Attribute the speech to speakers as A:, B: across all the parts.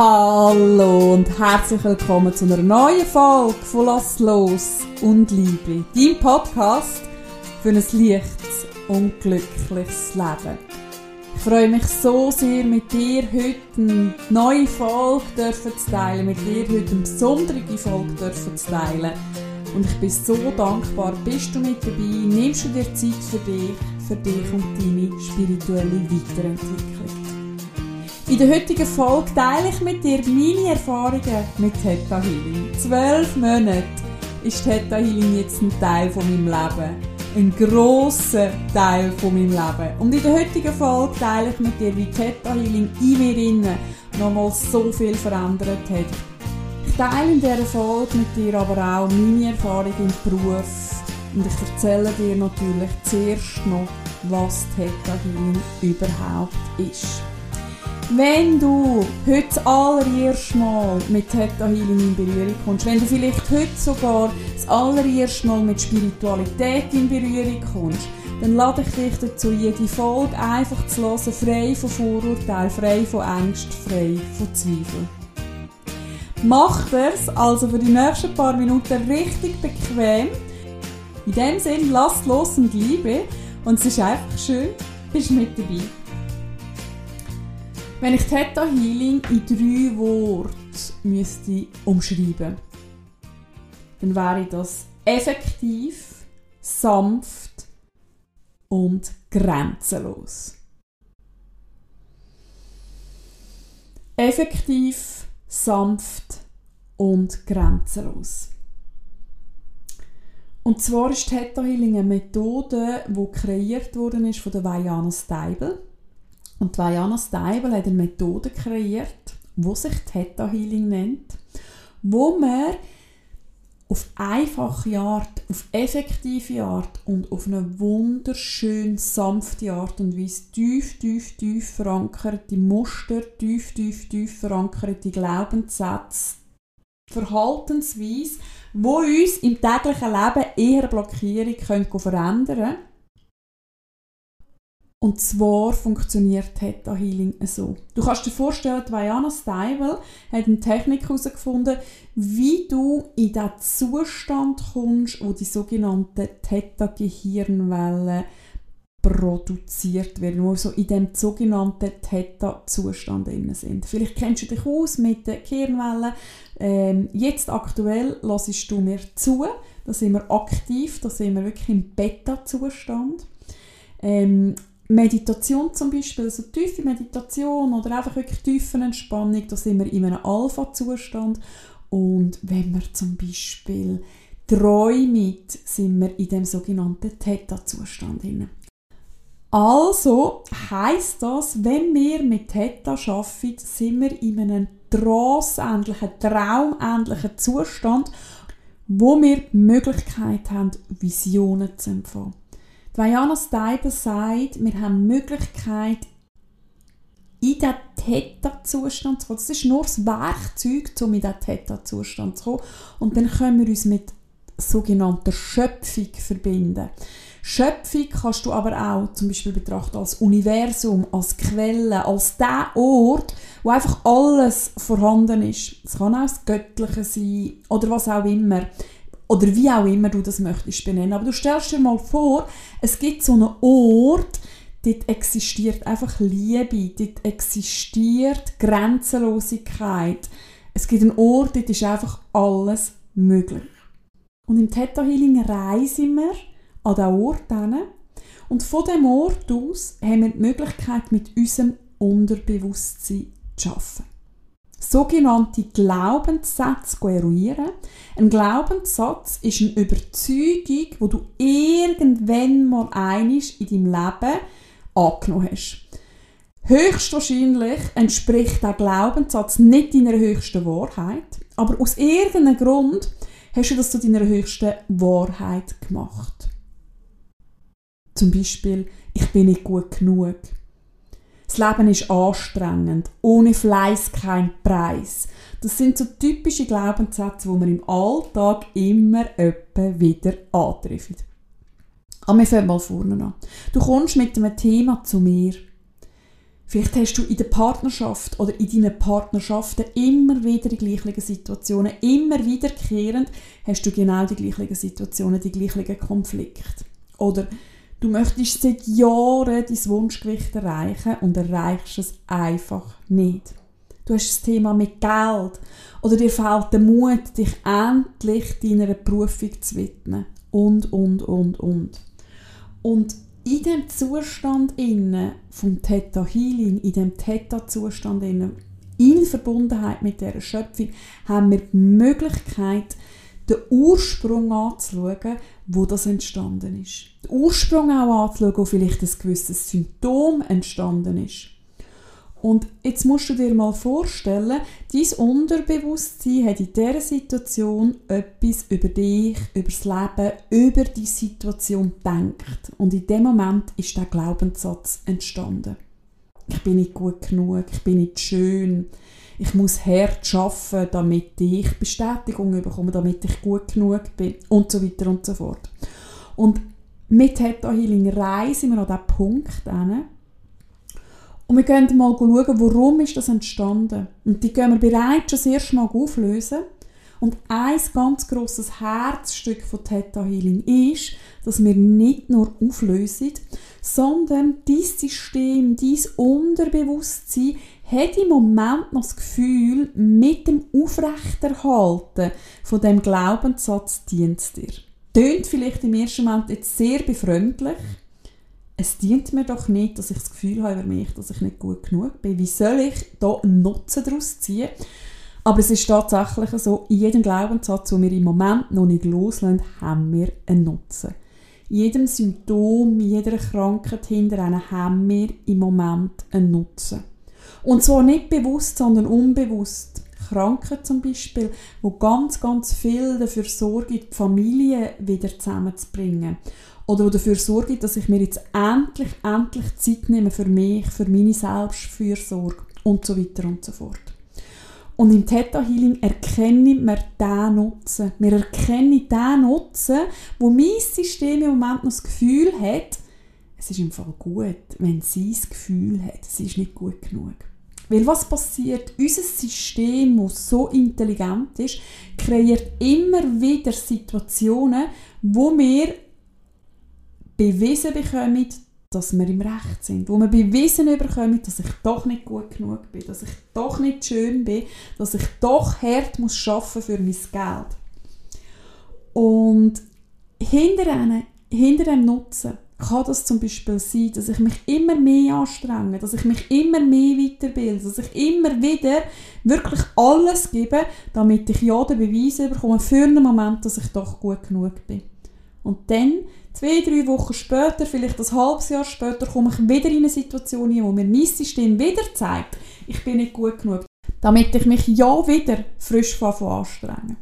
A: Hallo und herzlich willkommen zu einer neuen Folge von Lass los und Liebe, dein Podcast für ein leichtes und glückliches Leben. Ich freue mich so sehr, mit dir heute eine neue Folge dürfen zu teilen, mit dir heute eine besondere Folge dürfen zu teilen. Und ich bin so dankbar, bist du mit dabei, nimmst du dir Zeit für dich, für dich und deine spirituelle Weiterentwicklung. In der heutigen Folge teile ich mit dir meine Erfahrungen mit Theta Healing. Zwölf Monate ist Theta Healing jetzt ein Teil von meinem Leben. Ein grosser Teil von meinem Leben. Und in der heutigen Folge teile ich mit dir, wie Theta Healing in mir innen nochmal so viel verändert hat. Ich teile in dieser Folge mit dir aber auch meine Erfahrungen im Beruf. Und ich erzähle dir natürlich zuerst noch, was Theta Healing überhaupt ist. Wenn du heute das allererste Mal mit Theta Healing in Berührung kommst, wenn du vielleicht heute sogar das allererste Mal mit Spiritualität in Berührung kommst, dann lade ich dich dazu, jede Folge einfach zu hören, frei von Vorurteilen, frei von Angst, frei von Zweifel. Mach das also für die nächsten paar Minuten richtig bequem. In dem Sinne, lass los und liebe. Und es ist einfach schön, bist mit dabei. Wenn ich Theta Healing in drei Worte müsste umschreiben, dann wäre das effektiv, sanft und grenzenlos. Effektiv, sanft und grenzenlos. Und zwar ist Theta Healing eine Methode, die kreiert worden ist von der Vajana Steibel. Und Vajana Steibel hat eine Methode kreiert, die sich Theta Healing nennt, wo man auf einfache Art, auf effektive Art und auf eine wunderschön sanfte Art und Weise tief, tief, tief verankerte Muster, tief, tief, tief verankerte Glaubenssätze, Verhaltensweise, wo uns im täglichen Leben eher Blockierung verändern. können und zwar funktioniert Theta Healing so. Du kannst dir vorstellen, Diana Steibel hat eine Technik herausgefunden, wie du in den Zustand kommst, wo die sogenannten Theta-Gehirnwellen produziert werden, wo so in dem sogenannten Theta-Zustand sind. Vielleicht kennst du dich aus mit den Gehirnwellen. Ähm, jetzt aktuell lassest du mir zu, da sind wir aktiv, da sind wir wirklich im Beta-Zustand. Ähm, Meditation zum Beispiel, also tiefe Meditation oder einfach wirklich tiefe Entspannung, da sind wir in einem Alpha-Zustand. Und wenn wir zum Beispiel träumen, sind wir in dem sogenannten Theta-Zustand. Also heißt das, wenn wir mit Theta arbeiten, sind wir in einem trance-ähnlichen, traumähnlichen Zustand, wo wir die Möglichkeit haben, Visionen zu empfangen. Diana Steiber sagt, wir haben die Möglichkeit, in diesen Theta-Zustand zu kommen. Das ist nur das Werkzeug, um in diesen Theta-Zustand zu kommen. Und dann können wir uns mit sogenannter Schöpfung verbinden. Schöpfung kannst du aber auch zum Beispiel betrachten als Universum, als Quelle, als der Ort, wo einfach alles vorhanden ist. Es kann auch das Göttliche sein oder was auch immer. Oder wie auch immer du das möchtest benennen. Aber du stellst dir mal vor, es gibt so einen Ort, dort existiert einfach Liebe, dort existiert Grenzenlosigkeit. Es gibt einen Ort, dort ist einfach alles möglich. Und im Theta Healing reisen wir an diesen Ort hin. Und von diesem Ort aus haben wir die Möglichkeit, mit unserem Unterbewusstsein zu arbeiten sogenannte Glaubenssätze eruieren. Ein Glaubenssatz ist eine Überzeugung, wo du irgendwann mal einig in deinem Leben angenommen hast. Höchstwahrscheinlich entspricht der Glaubenssatz nicht deiner höchsten Wahrheit, aber aus irgendeinem Grund hast du das zu deiner höchsten Wahrheit gemacht. Zum Beispiel, ich bin nicht gut genug. Das Leben ist anstrengend. Ohne Fleiß kein Preis. Das sind so typische Glaubenssätze, die man im Alltag immer öppe wieder antrifft. Aber wir fangen mal vorne an. Du kommst mit einem Thema zu mir. Vielleicht hast du in der Partnerschaft oder in deinen Partnerschaften immer wieder die gleichen Situationen, immer wiederkehrend hast du genau die gleichen Situationen, die gleichen Konflikte. Oder du möchtest seit Jahren dein Wunschgewicht erreichen und erreichst es einfach nicht. Du hast das Thema mit Geld oder dir fehlt der Mut, dich endlich deiner Berufung zu widmen und, und, und, und. Und in dem Zustand innen vom Theta Healing, in dem Theta Zustand innen, in Verbundenheit mit der Schöpfung, haben wir die Möglichkeit, den Ursprung anzuschauen, wo das entstanden ist. Den Ursprung auch anzuschauen, wo vielleicht ein gewisses Symptom entstanden ist. Und jetzt musst du dir mal vorstellen, dein Unterbewusstsein hat in dieser Situation etwas über dich, über das Leben, über die Situation gedacht. Und in dem Moment ist der Glaubenssatz entstanden. Ich bin nicht gut genug, ich bin nicht schön, ich muss hart arbeiten, damit ich Bestätigung bekomme, damit ich gut genug bin und so weiter und so fort. Und mit Theta Healing reisen wir an diesen Punkt hin, und wir gehen mal schauen, warum ist das entstanden. Und die gehen wir bereits schon das erste Mal auflösen. Und ein ganz grosses Herzstück von Theta Healing ist, dass wir nicht nur auflösen, sondern dieses System, dieses Unterbewusstsein hat im Moment noch das Gefühl, mit dem Aufrechterhalten von dem Glaubenssatz dient es dir. Tönt vielleicht im ersten Moment jetzt sehr befremdlich, es dient mir doch nicht, dass ich das Gefühl habe über mich, dass ich nicht gut genug bin. Wie soll ich da einen Nutzen daraus ziehen? Aber es ist tatsächlich so, in jedem Glaubenssatz, den wir im Moment noch nicht loslassen, haben wir einen Nutzen. In jedem Symptom, in jeder Krankheit hinter einem haben wir im Moment einen Nutzen. Und zwar nicht bewusst, sondern unbewusst. Kranken zum Beispiel, wo ganz, ganz viel dafür sorgen, die Familie wieder zusammenzubringen oder dafür sorge, dass ich mir jetzt endlich, endlich Zeit nehme für mich, für meine Selbstfürsorge und so weiter und so fort. Und im Theta Healing erkennen wir diesen Nutzen. Wir erkennen den Nutzen, wo mein System im Moment noch das Gefühl hat, es ist im Fall gut, wenn sie das Gefühl hat, es ist nicht gut genug. Weil was passiert? Unser System, das so intelligent ist, kreiert immer wieder Situationen, wo wir bewiesen bekommen, dass wir im Recht sind. Wo wir bewiesen bekommen, dass ich doch nicht gut genug bin, dass ich doch nicht schön bin, dass ich doch hart muss arbeiten für mein Geld. Und hinter einem, hinter dem Nutzen kann das zum Beispiel sein, dass ich mich immer mehr anstrenge, dass ich mich immer mehr weiterbilde, dass ich immer wieder wirklich alles gebe, damit ich ja den Beweis bekomme für einen Moment, dass ich doch gut genug bin. Und dann Zwei, drei Wochen später, vielleicht ein halbes Jahr später, komme ich wieder in eine Situation, wo mir mein System wieder zeigt, ich bin nicht gut genug, damit ich mich ja wieder frisch anstrenge.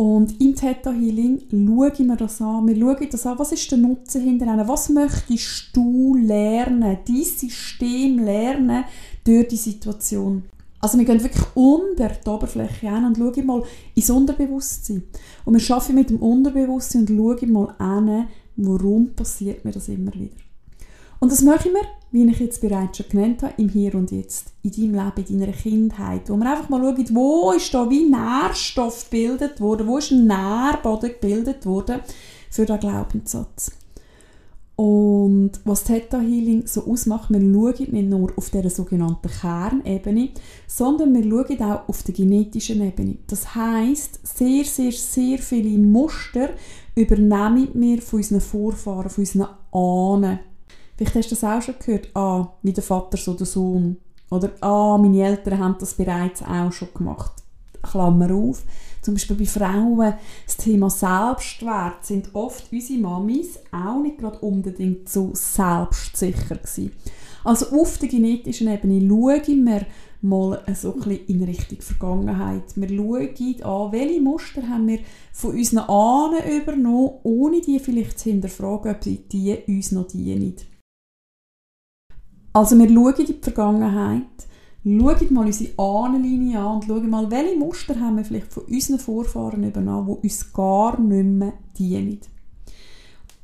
A: Und im Theta Healing schauen wir das an. Wir schauen das an, was ist der Nutzen hinter einem? Was möchtest du lernen, dein System lernen durch die Situation? Also wir gehen wirklich unter die Oberfläche an und schauen mal ins Unterbewusstsein. Und wir arbeiten mit dem Unterbewusstsein und schauen mal an, warum passiert mir das immer wieder. Und das machen wir, wie ich jetzt bereits schon genannt habe, im Hier und Jetzt, in deinem Leben, in deiner Kindheit, wo wir einfach mal schauen, wo ist da wie Nährstoff gebildet worden, wo ist ein Nährboden gebildet worden für den Glaubenssatz. Und was Theta Healing so ausmacht, wir schauen nicht nur auf der sogenannten Kernebene, sondern wir schauen auch auf der genetischen Ebene. Das heißt, sehr, sehr, sehr viele Muster übernehmen wir von unseren Vorfahren, von unseren Ahnen. Vielleicht hast du das auch schon gehört, ah, wie der Vater so der Sohn. Oder ah, meine Eltern haben das bereits auch schon gemacht. Klammer auf zum Beispiel bei Frauen, das Thema Selbstwert sind oft unsere Mamis auch nicht gerade unbedingt so selbstsicher gewesen. Also auf der genetischen Ebene schauen wir mal so ein in Richtung Vergangenheit. Wir schauen an, welche Muster haben wir von unseren Ahnen übernommen, ohne die vielleicht zu hinterfragen, ob die uns noch dienen. Also wir schauen in die Vergangenheit Schaut mal unsere Ahnenlinie an und schaut mal, welche Muster haben wir vielleicht von unseren Vorfahren übernommen, die uns gar nicht mehr dienen.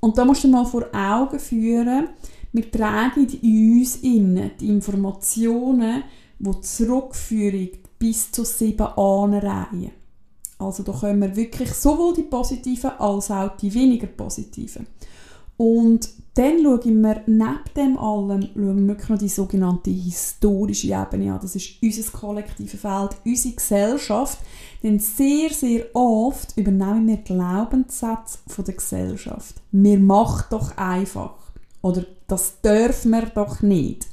A: Und da musst du mal vor Augen führen, wir tragen in uns innen die Informationen, die Zurückführung bis zu sieben Ahnenreihen. Also da können wir wirklich sowohl die positiven als auch die weniger positiven. Und dann schauen wir neben dem allem schauen wir noch die sogenannte historische Ebene an. Das ist unser kollektives Feld, unsere Gesellschaft. Denn sehr, sehr oft übernehmen wir Glaubenssätze der Gesellschaft. Wir machen doch einfach. Oder das dürfen wir doch nicht.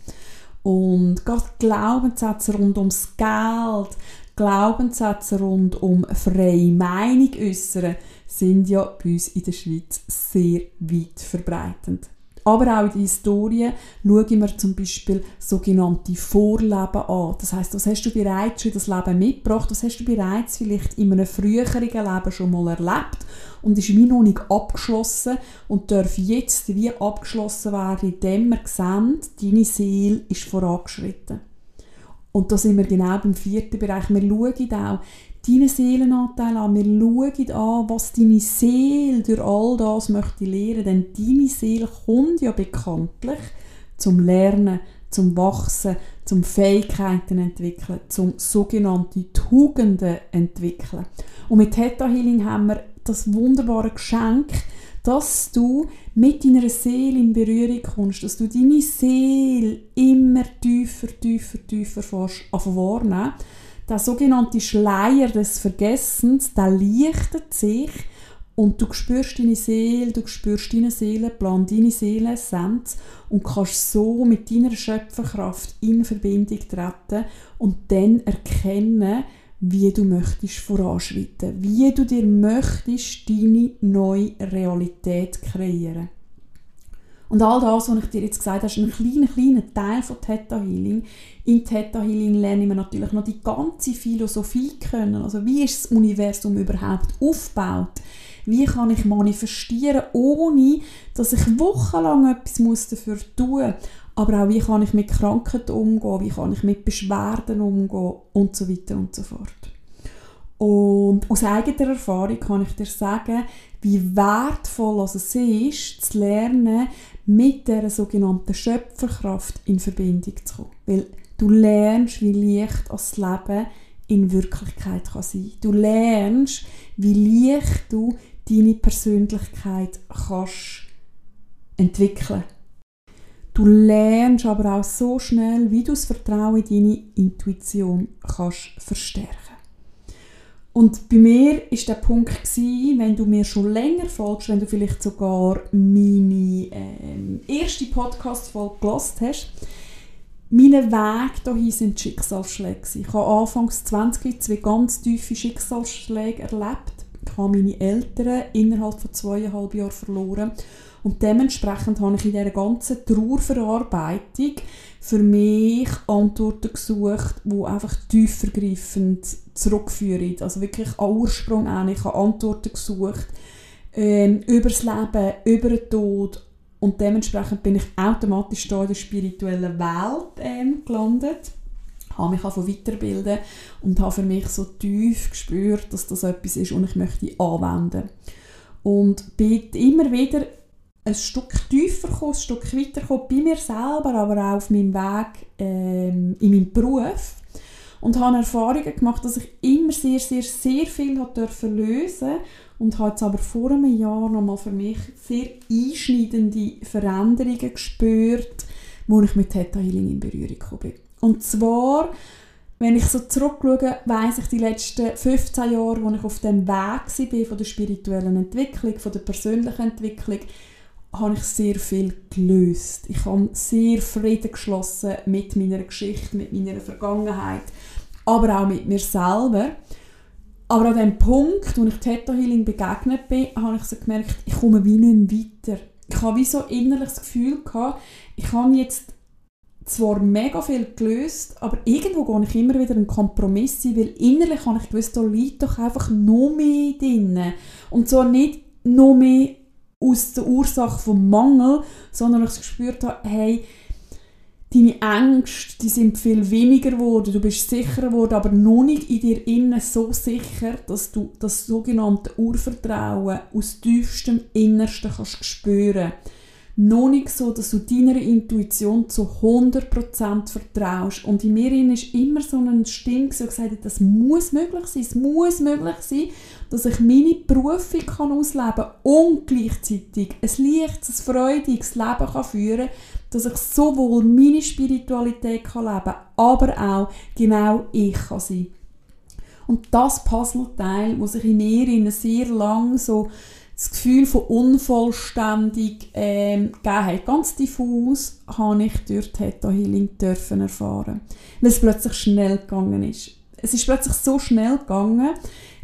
A: Und gerade Glaubenssätze rund ums Geld, Glaubenssätze rund um freie Meinung äußern, sind ja bei uns in der Schweiz sehr weit verbreitend. Aber auch in der Historie schauen wir zum Beispiel sogenannte Vorleben an. Das heißt, was hast du bereits schon das Leben mitgebracht? Was hast du bereits vielleicht in einem früheren Leben schon mal erlebt und ist wie noch nicht abgeschlossen und darf jetzt wie abgeschlossen werden, indem wir sehen, deine Seele ist vorangeschritten. Und da sind wir genau beim vierten Bereich. Wir schauen auch deinen Seelenanteil an. Wir schauen an, was deine Seele durch all das möchte lernen. Denn deine Seele kommt ja bekanntlich zum Lernen, zum Wachsen, zum Fähigkeiten entwickeln, zum sogenannten Tugenden entwickeln. Und mit Theta Healing haben wir das wunderbare Geschenk, dass du mit deiner Seele in Berührung kommst, dass du deine Seele immer tiefer, tiefer, tiefer wahrnehmen Der sogenannte Schleier des Vergessens, der lichtet sich und du spürst deine Seele, du spürst deine Seelenplan, deine Seelenessenz und kannst so mit deiner Schöpferkraft in Verbindung treten und dann erkennen, wie du möchtest voranschreiten, wie du dir möchtest deine neue Realität kreieren. Und all das, was ich dir jetzt gesagt habe, ist ein kleiner, kleiner Teil von Theta Healing. In Theta Healing lernen wir natürlich noch die ganze Philosophie kennen. Also wie ist das Universum überhaupt aufgebaut? Wie kann ich manifestieren, ohne dass ich wochenlang etwas dafür tun muss? aber auch wie kann ich mit Krankheiten umgehen, wie kann ich mit Beschwerden umgehen und so weiter und so fort. Und aus eigener Erfahrung kann ich dir sagen, wie wertvoll es ist, zu lernen, mit der sogenannten Schöpferkraft in Verbindung zu kommen. Weil du lernst, wie leicht das Leben in Wirklichkeit kann sein. Du lernst, wie leicht du deine Persönlichkeit kannst entwickeln Du lernst aber auch so schnell, wie du das Vertrauen in deine Intuition kannst verstärken. Und bei mir ist der Punkt gewesen, wenn du mir schon länger folgst, wenn du vielleicht sogar meine ähm, erste Podcast-Folge gelost hast, meine Weg dahin sind Schicksalsschläge. Ich habe anfangs 20 zwei ganz tiefe Schicksalsschläge erlebt. Ich habe meine Eltern innerhalb von zweieinhalb Jahren verloren und dementsprechend habe ich in dieser ganzen Trauerverarbeitung für mich Antworten gesucht, die einfach tiefergreifend zurückführen. Also wirklich an Ursprung an. Ich habe Antworten gesucht ähm, über das Leben, über den Tod und dementsprechend bin ich automatisch da in der spirituellen Welt ähm, gelandet habe mich von weiterbilden und habe für mich so tief gespürt, dass das etwas ist, und ich möchte anwenden. Und bin immer wieder ein Stück tiefer kommen, ein Stück weiter kommen, bei mir selber, aber auch auf meinem Weg ähm, in meinem Beruf. Und habe Erfahrungen gemacht, dass ich immer sehr, sehr, sehr viel dürfen lösen und habe jetzt aber vor einem Jahr nochmal für mich sehr einschneidende Veränderungen gespürt, wo ich mit Theta Healing in Berührung gekommen bin. Und zwar, wenn ich so zurückschaue, weiss ich die letzten 15 Jahre, wo ich auf dem Weg war, von der spirituellen Entwicklung, von der persönlichen Entwicklung, habe ich sehr viel gelöst. Ich habe sehr Frieden geschlossen mit meiner Geschichte, mit meiner Vergangenheit, aber auch mit mir selber. Aber an dem Punkt, wo ich Theta Healing begegnet bin, habe ich so gemerkt, ich komme wie nicht weiter. Ich habe wie so innerlich das Gefühl gehabt, ich habe jetzt zwar mega viel gelöst, aber irgendwo gehe ich immer wieder einen Kompromiss ein, weil innerlich habe ich gewusst, da liegt doch einfach noch mehr drin. Und zwar nicht noch mehr aus der Ursache vom Mangel, sondern ich gespürt habe, hey, deine Ängste, die sind viel weniger geworden, du bist sicherer geworden, aber noch nicht in dir innen so sicher, dass du das sogenannte Urvertrauen aus tiefstem Innersten kannst spüren. Noch nicht so, dass du deiner Intuition zu 100% vertraust. Und in mir ist immer so ein Stimme, der gesagt hat, das muss möglich sein, es muss möglich sein, dass ich meine Berufung kann ausleben kann und gleichzeitig ein leichtes, ein freudiges Leben kann führen kann, dass ich sowohl meine Spiritualität kann leben kann, aber auch genau ich kann sein. Und das Puzzleteil, das sich in mir sehr lang so das Gefühl von unvollständig ähm, gegeben hat, ganz diffus, habe ich durch Theta Healing dürfen erfahren, weil es plötzlich schnell gegangen ist. Es ist plötzlich so schnell gegangen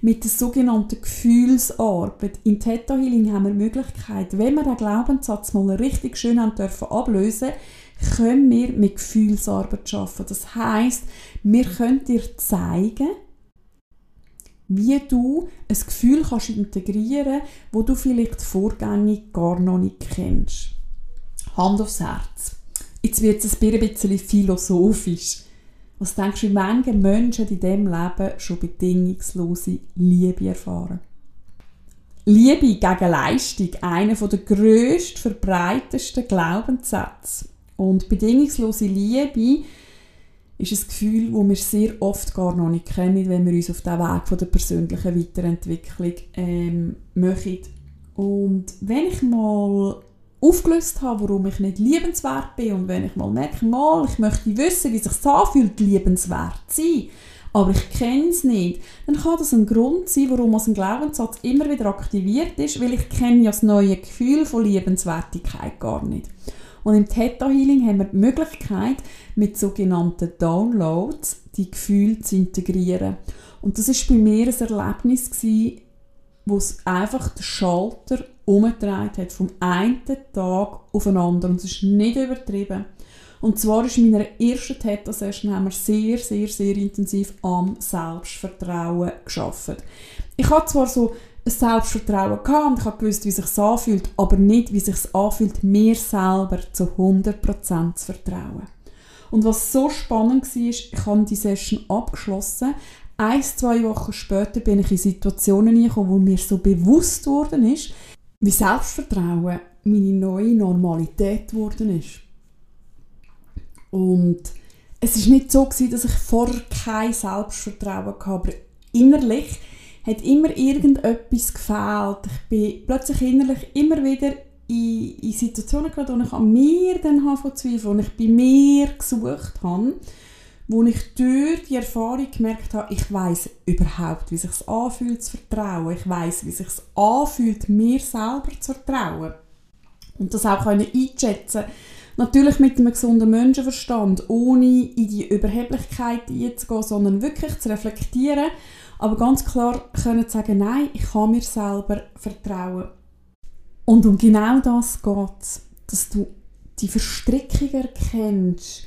A: mit der sogenannten Gefühlsarbeit. In Theta Healing haben wir die Möglichkeit, wenn wir den Glaubenssatz mal richtig schön haben dürfen ablösen, können wir mit Gefühlsarbeit arbeiten. Das heißt, wir können dir zeigen, wie du ein Gefühl kannst integrieren kannst, wo du vielleicht vorgängig gar noch nicht kennst. Hand aufs Herz. Jetzt wird es ein bisschen philosophisch. Was denkst du, wie viele Menschen in diesem Leben schon bedingungslose Liebe erfahren? Liebe gegen Leistung, einer der grösst verbreitetsten Glaubenssätze. Und bedingungslose Liebe ist ein Gefühl, das wir sehr oft gar noch nicht kennen, wenn wir uns auf den Weg von der persönlichen Weiterentwicklung ähm, machen. Und wenn ich mal aufgelöst habe, warum ich nicht liebenswert bin und wenn ich mal merke, mal, ich möchte wissen, wie sich es anfühlt, liebenswert zu sein, aber ich kenne es nicht, dann kann das ein Grund sein, warum ein Glaubenssatz immer wieder aktiviert ist, weil ich kenne ja das neue Gefühl von Liebenswertigkeit gar nicht. Und im Theta Healing haben wir die Möglichkeit, mit sogenannten Downloads die Gefühle zu integrieren. Und das ist bei mir ein Erlebnis gewesen, wo es einfach den Schalter umgedreht hat, vom einen Tag auf den anderen. Und es ist nicht übertrieben. Und zwar ist in meiner ersten Theta-Session haben wir sehr, sehr, sehr intensiv am Selbstvertrauen geschafft. Ich hatte zwar so ein Selbstvertrauen gehabt und ich habe gewusst, wie es sich anfühlt, aber nicht, wie es sich anfühlt, mir selber zu 100% zu vertrauen. Und was so spannend war, ich habe die Session abgeschlossen. Ein, zwei Wochen später bin ich in Situationen hineingekommen, wo mir so bewusst worden ist, wie Selbstvertrauen meine neue Normalität geworden ist. Und es ist nicht so dass ich vorher kein Selbstvertrauen hatte, aber innerlich hat immer irgendetwas gefehlt. Ich bin plötzlich innerlich immer wieder in, in Situationen geraten, wo ich an mir dann von zweifeln, wo ich bei mir gesucht habe, wo ich durch die Erfahrung gemerkt habe, ich weiß überhaupt, wie sich anfühlt zu vertrauen. Ich weiß, wie sich anfühlt, mir selber zu vertrauen und das auch können einschätzen. Natürlich mit einem gesunden Menschenverstand, ohne in die Überheblichkeit einzugehen, sondern wirklich zu reflektieren aber ganz klar können sagen, nein, ich kann mir selber vertrauen. Und um genau das geht es, dass du die Verstrickung erkennst,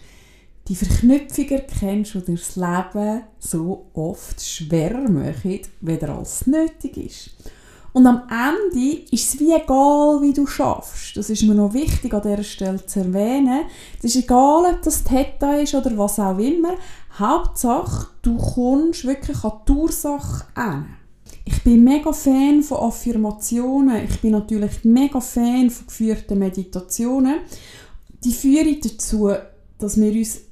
A: die Verknüpfung erkennst, die dir das Leben so oft schwerer machen, weder als nötig ist. Und am Ende ist es wie egal, wie du schaffst. Das ist mir noch wichtig an dieser Stelle zu erwähnen. Es ist egal, ob das Theta ist oder was auch immer. Hauptsache, du kommst wirklich an die Ursache an. Ich bin mega Fan von Affirmationen. Ich bin natürlich mega Fan von geführten Meditationen. Die führen dazu, dass wir uns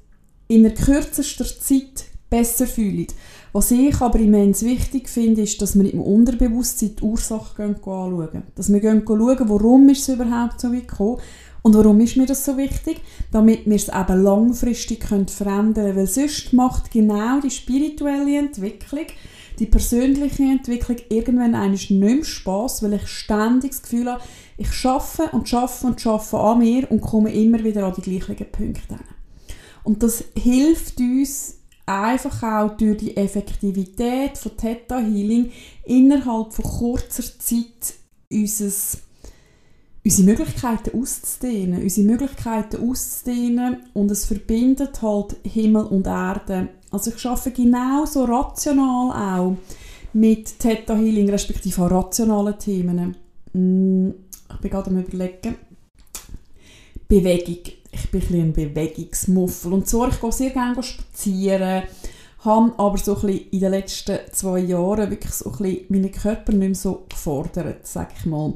A: in der kürzesten Zeit besser fühlen. Was ich aber immens wichtig finde, ist, dass wir im Unterbewusstsein die Ursache anschauen. Dass wir schauen, warum ist es überhaupt so weit gekommen und warum ist mir das so wichtig? Damit wir es eben langfristig verändern können. Weil sonst macht genau die spirituelle Entwicklung, die persönliche Entwicklung irgendwann eigentlich nicht mehr Spass, weil ich ständig das Gefühl habe, ich schaffe und schaffe und schaffe an mir und komme immer wieder an die gleichen Punkte. Und das hilft uns einfach auch durch die Effektivität von Theta Healing innerhalb von kurzer Zeit unseres, unsere Möglichkeiten auszudehnen, unsere Möglichkeiten auszudehnen und es verbindet halt Himmel und Erde. Also ich arbeite genauso rational auch mit Theta Healing, respektive auch rationalen Themen. Mm, ich bin gerade am überlegen. Bewegung ich bin ein, ein Bewegungsmuffel. Und zwar, ich gehe sehr gerne spazieren, habe aber so ein in den letzten zwei Jahren wirklich so ein meinen Körper nicht mehr so gefordert, sag ich mal.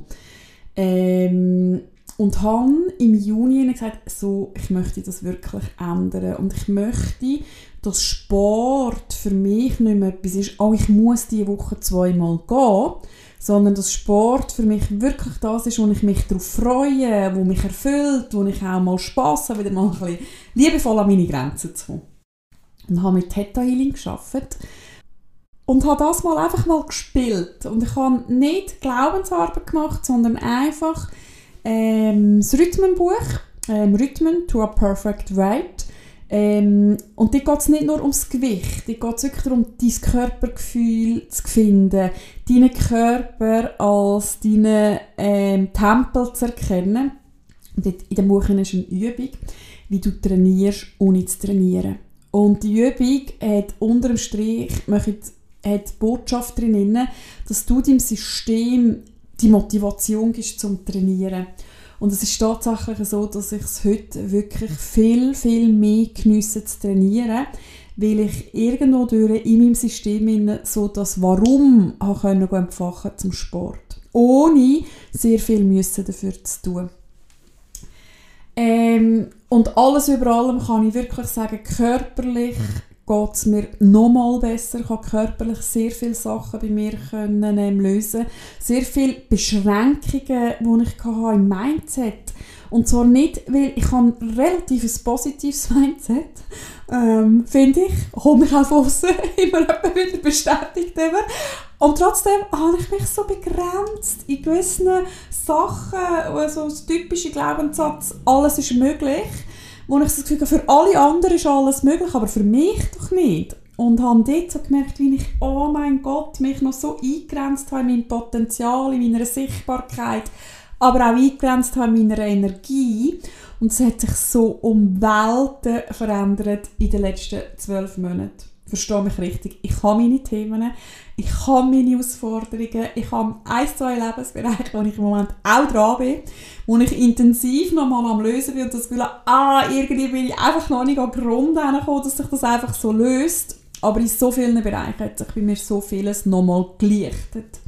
A: Ähm, und habe im Juni gesagt, so, ich möchte das wirklich ändern und ich möchte, dass Sport für mich nicht mehr etwas ist, oh, ich muss diese Woche zweimal gehen, sondern dass Sport für mich wirklich das ist, wo ich mich darauf freue, wo mich erfüllt, wo ich auch mal Spass habe, wieder mal ein bisschen liebevoll an meine Grenzen zu kommen. Und habe mit Theta Healing gearbeitet und habe das mal einfach mal gespielt. Und ich habe nicht Glaubensarbeit gemacht, sondern einfach ähm, das Rhythmenbuch, ähm, Rhythmen to a Perfect Right. Ähm, und dort geht es nicht nur ums Gewicht, dort geht es wirklich darum, dein Körpergefühl zu finden, deinen Körper als deinen ähm, Tempel zu erkennen. Und dort in dem Buch ist eine Übung, wie du trainierst, ohne zu trainieren. Und die Übung hat unter dem Strich hat die Botschaft drin, dass du deinem System die Motivation gibst zum Trainieren. Und es ist tatsächlich so, dass ich es heute wirklich viel, viel mehr geniesse zu trainieren, weil ich irgendwo durch in meinem System so das Warum können entfachen zum Sport. Ohne sehr viel müssen dafür zu tun. Ähm, und alles über allem kann ich wirklich sagen, körperlich geht es mir nochmal besser. Ich habe körperlich sehr viele Sachen bei mir können, ähm, lösen Sehr viele Beschränkungen, die ich hatte im Mindset. Und zwar nicht, weil ich habe ein relativ positives Mindset, ähm, finde ich. Hol mich auch von außen immer wieder bestätigt. Immer. Und trotzdem habe ich mich so begrenzt in gewissen Sachen, also das typische Glaubenssatz, alles ist möglich wo ich das Gefühl habe, für alle anderen ist alles möglich, aber für mich doch nicht. Und habe dort so gemerkt, wie ich, oh mein Gott, mich noch so eingegrenzt habe in meinem Potenzial, in meiner Sichtbarkeit, aber auch eingegrenzt habe in meiner Energie. Und es hat sich so um Welten verändert in den letzten zwölf Monaten. Verstehe mich richtig. Ich habe meine Themen, ich habe meine Herausforderungen, ich habe ein, zwei Lebensbereiche, wo ich im Moment auch dran bin, wo ich intensiv nochmal am Lösen bin und das Gefühl ah, irgendwie bin ich einfach noch nicht an den Grund gekommen, dass sich das einfach so löst. Aber in so vielen Bereichen hat sich bei mir so vieles nochmal gelichtet.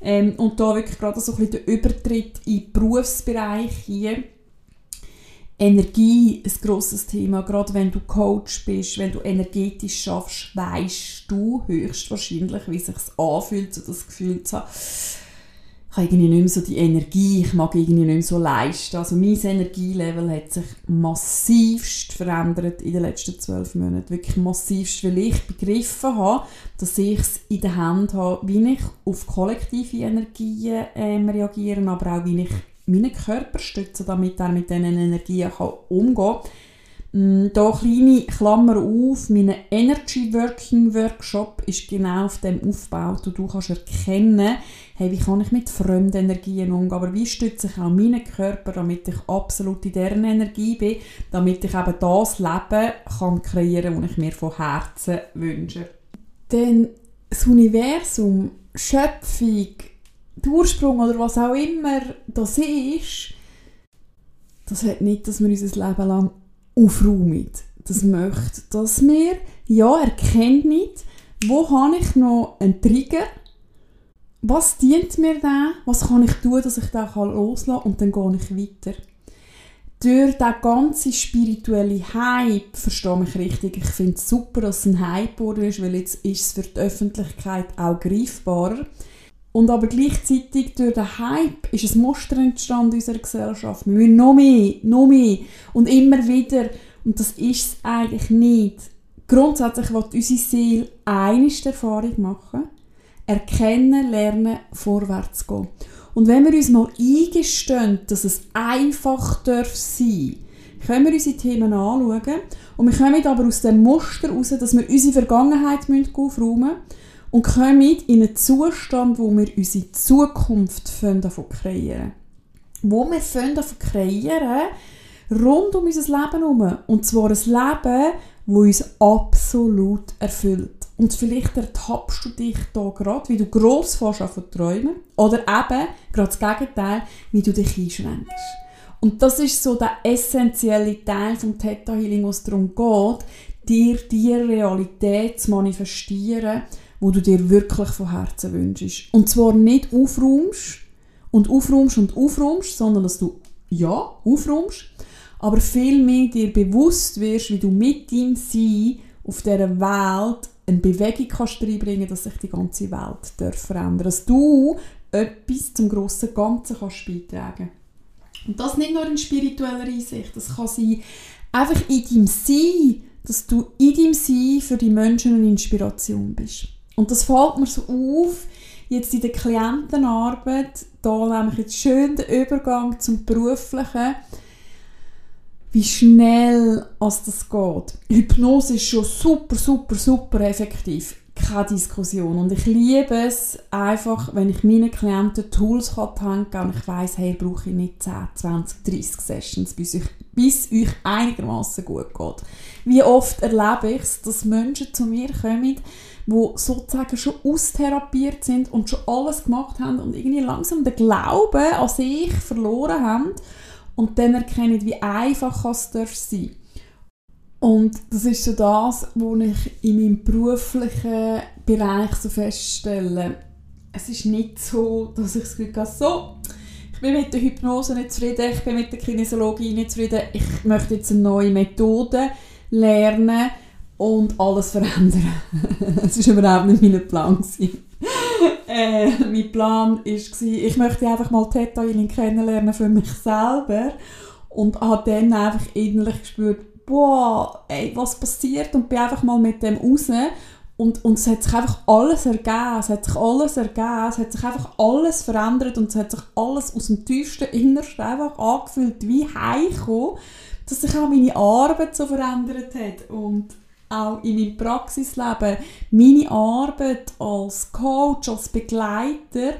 A: Ähm, und da wirklich gerade so ein bisschen der Übertritt in den Berufsbereich hier, Energie ein grosses Thema. Gerade wenn du Coach bist, wenn du energetisch schaffst, weißt du höchstwahrscheinlich, wie es sich anfühlt, so das Gefühl zu haben, ich habe irgendwie nicht mehr so die Energie, ich mag irgendwie nicht mehr so leisten. Also mein Energielevel hat sich massivst verändert in den letzten zwölf Monaten. Wirklich massivst, weil ich begriffen habe, dass ich es in der Hand habe, wie ich auf kollektive Energien ähm, reagiere, aber auch wie ich meinen Körper stützen, damit er mit diesen Energien kann umgehen kann. Mm, da kleine Klammer auf, mein Energy Working Workshop ist genau auf dem Aufbau, wo du kannst erkennen, hey, wie kann ich mit fremden Energien umgehen, aber wie stütze ich auch meinen Körper, damit ich absolut in deren Energie bin, damit ich eben das Leben kann kreieren, das ich mir von Herzen wünsche. Denn das Universum, Schöpfung, der Ursprung oder was auch immer das ist, das hat nicht, dass wir unser Leben lang aufräumen. Das möchte, dass wir ja erkennen, wo habe ich noch einen Trigger, was dient mir da, was kann ich tun, dass ich den loslassen kann und dann gehe ich weiter. Durch den ganzen spirituelle Hype, verstehe mich richtig, ich finde es super, dass es ein Hype ist, weil jetzt ist es für die Öffentlichkeit auch greifbarer. Und aber gleichzeitig durch den Hype ist ein Muster entstanden in unserer Gesellschaft. Wir wollen noch mehr, noch mehr und immer wieder. Und das ist es eigentlich nicht. Grundsätzlich will unsere Seele eine Erfahrung machen, erkennen, lernen, vorwärts gehen. Und wenn wir uns mal eingestehen, dass es einfach darf sein können wir unsere Themen anschauen und wir kommen aber aus dem Muster heraus, dass wir unsere Vergangenheit aufräumen müssen und kommen in einen Zustand, wo wir unsere Zukunft davon kreieren Wo wir davon kreieren rund um unser Leben herum. Und zwar ein Leben, das uns absolut erfüllt. Und vielleicht ertappst du dich da gerade, wie du gross fährst von träumen oder eben gerade das Gegenteil, wie du dich einschränkst. Und das ist so der essentielle Teil vom Theta Healing, was darum geht, dir die Realität zu manifestieren, wo du dir wirklich von Herzen wünschst. Und zwar nicht aufräumst und aufräumst und aufräumst, sondern dass du ja, aufräumst, aber viel mehr dir bewusst wirst, wie du mit deinem Sein auf dieser Welt eine Bewegung kannst reinbringen dass sich die ganze Welt darf verändern dass du etwas zum grossen Ganzen kannst beitragen Und das nicht nur in spiritueller Einsicht, das kann sein, einfach in deinem Sein, dass du in deinem Sein für die Menschen eine Inspiration bist. Und das fällt mir so auf, jetzt in der Klientenarbeit, da nämlich jetzt schön den Übergang zum Beruflichen, wie schnell als das geht. Hypnose ist schon super, super, super effektiv. Keine Diskussion. Und ich liebe es einfach, wenn ich meinen Klienten Tools kann und ich weiss, hey, brauche ich nicht 10, 20, 30 Sessions, bis, ich, bis euch einigermaßen gut geht. Wie oft erlebe ich es, dass Menschen zu mir kommen, die sozusagen schon austherapiert sind und schon alles gemacht haben und irgendwie langsam den Glauben an sich verloren haben und dann erkennen, wie einfach es sein darf Und das ist so das, was ich in meinem beruflichen Bereich so feststelle. Es ist nicht so, dass ich habe, so, ich bin mit der Hypnose nicht zufrieden, ich bin mit der Kinesiologie nicht zufrieden, ich möchte jetzt eine neue Methode lernen und alles verändern. das war überhaupt nicht mein Plan. äh, mein Plan war, ich möchte einfach mal Theta kennenlernen für mich selber und habe dann einfach innerlich gespürt, boah, ey, was passiert und bin einfach mal mit dem raus und, und es hat sich einfach alles ergeben, es hat sich alles ergeben, es hat sich einfach alles verändert und es hat sich alles aus dem tiefsten Innersten einfach angefühlt wie heimgekommen, dass sich auch meine Arbeit so verändert hat und auch in meinem Praxisleben. Meine Arbeit als Coach, als Begleiter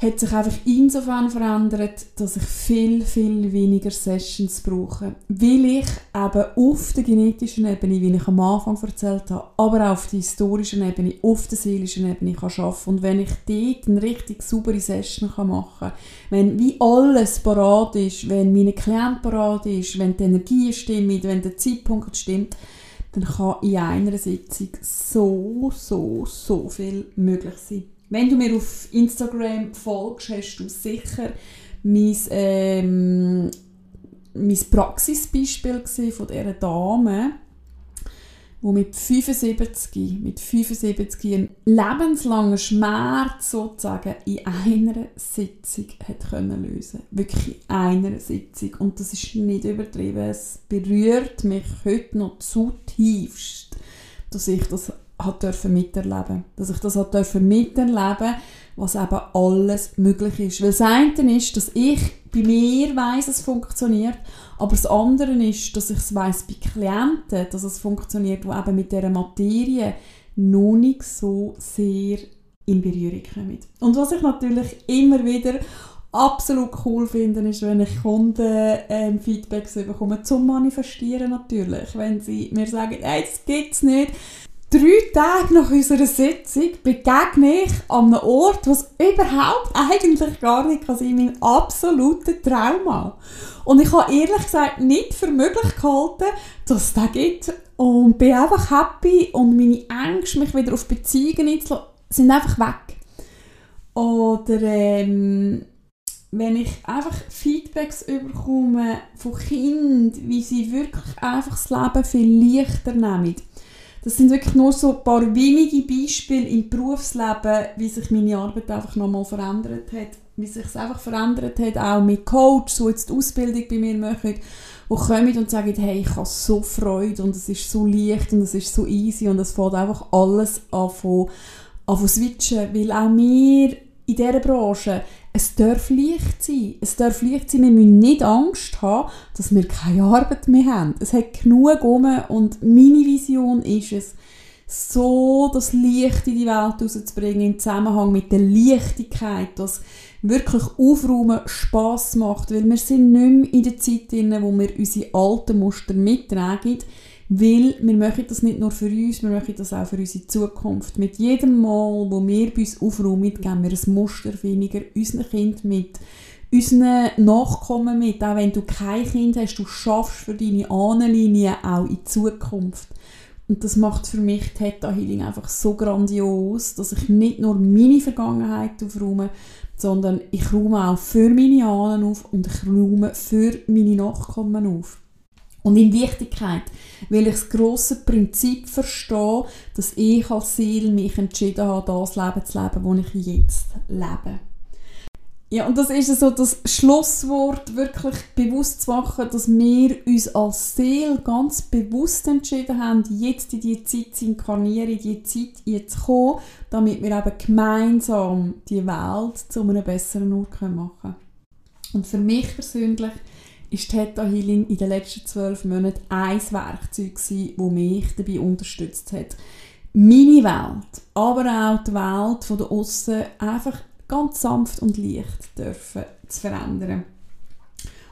A: hat sich einfach insofern verändert, dass ich viel, viel weniger Sessions brauche. Weil ich eben auf der genetischen Ebene, wie ich am Anfang erzählt habe, aber auch auf der historischen Ebene, auf der seelischen Ebene kann arbeiten Und wenn ich dort eine richtig saubere Session machen kann, wenn wie alles parat ist, wenn meine Klient parat ist, wenn die Energie stimmt, wenn der Zeitpunkt stimmt, dann kann in einer Sitzung so, so, so viel möglich sein. Wenn du mir auf Instagram folgst, hast du sicher mein, ähm, mein Praxisbeispiel von dieser Dame, die mit 75, mit 75 einen lebenslangen Schmerz sozusagen in einer Sitzung hat können lösen Wirklich in einer Sitzung. Und das ist nicht übertrieben. Es berührt mich heute noch zutiefst, dass ich das hat dürfen miterleben. Dass ich das hat dürfen miterleben, was eben alles möglich ist. Weil das eine ist, dass ich bei mir weiß, es funktioniert, aber das andere ist, dass ich es weiss bei Klienten, dass es funktioniert, die eben mit dieser Materie noch nicht so sehr in Berührung kommen. Und was ich natürlich immer wieder absolut cool finde, ist, wenn ich Kunden ähm, Feedbacks bekomme, zum Manifestieren natürlich. Wenn sie mir sagen, hey, das gibt's nicht, drei Tage nach unserer Sitzung begegne ich an einem Ort, was überhaupt eigentlich gar nicht kann sein, mein absoluter Trauma. Und ich habe ehrlich gesagt nicht für möglich gehalten, dass es das gibt. Und bin einfach happy und meine Ängste, mich wieder auf Beziehungen einzulassen, sind einfach weg. Oder ähm, wenn ich einfach Feedbacks bekomme von Kindern, wie sie wirklich einfach das Leben viel leichter nehmen das sind wirklich nur so ein paar wenige Beispiele im Berufsleben, wie sich meine Arbeit einfach nochmal verändert hat. Wie sich es einfach verändert hat, auch mit Coach, die jetzt die Ausbildung bei mir machen, die kommen und sagen, hey, ich habe so Freude und es ist so leicht und es ist so easy und es fällt einfach alles an von, an von switchen, weil auch wir in dieser Branche, es darf leicht sein. Es darf leicht sein, wir müssen nicht Angst haben, dass wir keine Arbeit mehr haben. Es hat genug um und meine Vision ist es, so das Licht in die Welt rauszubringen, im Zusammenhang mit der Leichtigkeit, dass wirklich Aufräumen Spass macht, weil wir sind nicht mehr in der Zeit drin, wo wir unsere alten Muster mittragen, weil wir machen das nicht nur für uns, wir machen das auch für unsere Zukunft. Mit jedem Mal, wo wir bei uns aufräumen, geben wir ein Muster weniger unseren Kind mit, unseren Nachkommen mit. Auch wenn du kein Kind hast, du schaffst für deine Ahnenlinie auch in Zukunft. Und das macht für mich Theta Healing einfach so grandios, dass ich nicht nur meine Vergangenheit aufräume, sondern ich räume auch für meine Ahnen auf und ich räume für meine Nachkommen auf. Und in Wichtigkeit, weil ich das grosse Prinzip verstehe, dass ich als Seele mich entschieden habe, das Leben zu leben, das ich jetzt lebe. Ja, und das ist so das Schlusswort, wirklich bewusst zu machen, dass wir uns als Seele ganz bewusst entschieden haben, jetzt in diese Zeit zu inkarnieren, in diese Zeit jetzt zu kommen, damit wir eben gemeinsam die Welt zu einem besseren Ort machen können. Und für mich persönlich ist Theta Healing in den letzten zwölf Monaten ein Werkzeug gewesen, das mich dabei unterstützt hat, meine Welt, aber auch die Welt von Aussen einfach ganz sanft und leicht dürfen zu verändern.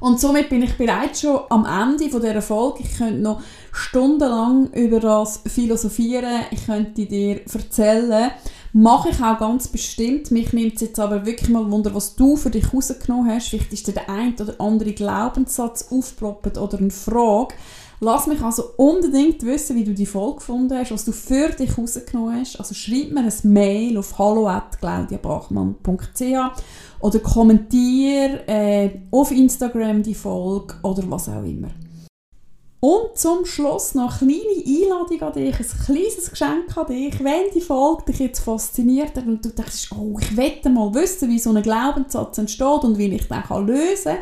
A: Und somit bin ich bereits schon am Ende von dieser Folge. Ich könnte noch stundenlang über das philosophieren. Ich könnte dir erzählen. Mache ich auch ganz bestimmt. Mich nimmt es jetzt aber wirklich mal Wunder, was du für dich rausgenommen hast. Vielleicht ist dir der ein oder andere Glaubenssatz aufgeploppt oder eine Frage. Lass mich also unbedingt wissen, wie du die Folge gefunden hast, was du für dich rausgenommen hast. Also schreib mir ein Mail auf hallo@claudiabachmann.ch oder kommentier äh, auf Instagram die Folge oder was auch immer. Und zum Schluss noch eine kleine Einladung an dich, ein kleines Geschenk an dich. Wenn die Folge dich jetzt fasziniert und du denkst, oh, ich wette mal wissen, wie so ein Glaubenssatz entsteht und wie ich den lösen kann,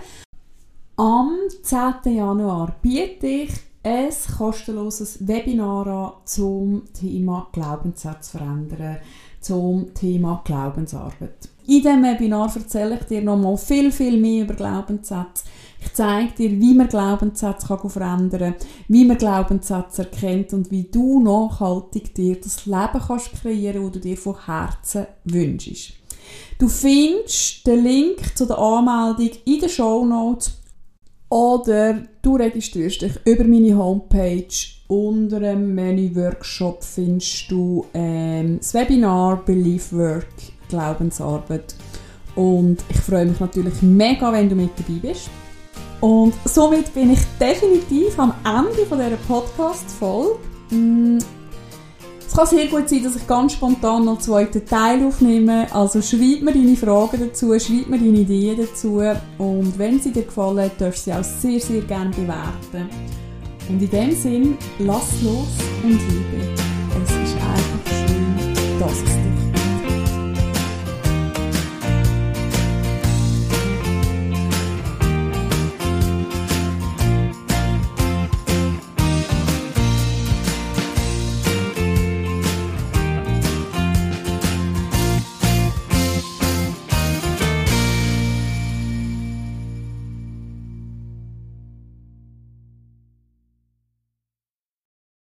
A: am 10. Januar biete ich ein kostenloses Webinar an zum Thema Glaubenssatz verändern, zum Thema Glaubensarbeit. In diesem Webinar erzähle ich dir nochmal viel, viel mehr über Glaubenssätze. Ich zeige dir, wie man Glaubenssätze verändern kann, wie man Glaubenssätze erkennt und wie du nachhaltig dir das Leben kannst kreieren kannst, das du dir von Herzen wünschst. Du findest den Link zu der Anmeldung in den Show Notes oder du registrierst dich über meine Homepage. Unter dem Menü Workshop findest du ähm, das Webinar Belief Work Glaubensarbeit. Und ich freue mich natürlich mega, wenn du mit dabei bist. Und somit bin ich definitiv am Ende von dieser Podcast-Folge. Mm, kann sehr gut sein, dass ich ganz spontan noch einen zweiten Teil aufnehme. Also schreib mir deine Fragen dazu, schreib mir deine Ideen dazu. Und wenn sie dir gefallen, darfst du sie auch sehr, sehr gerne bewerten. Und in dem Sinn, lass los und liebe. Es ist einfach schön, dass es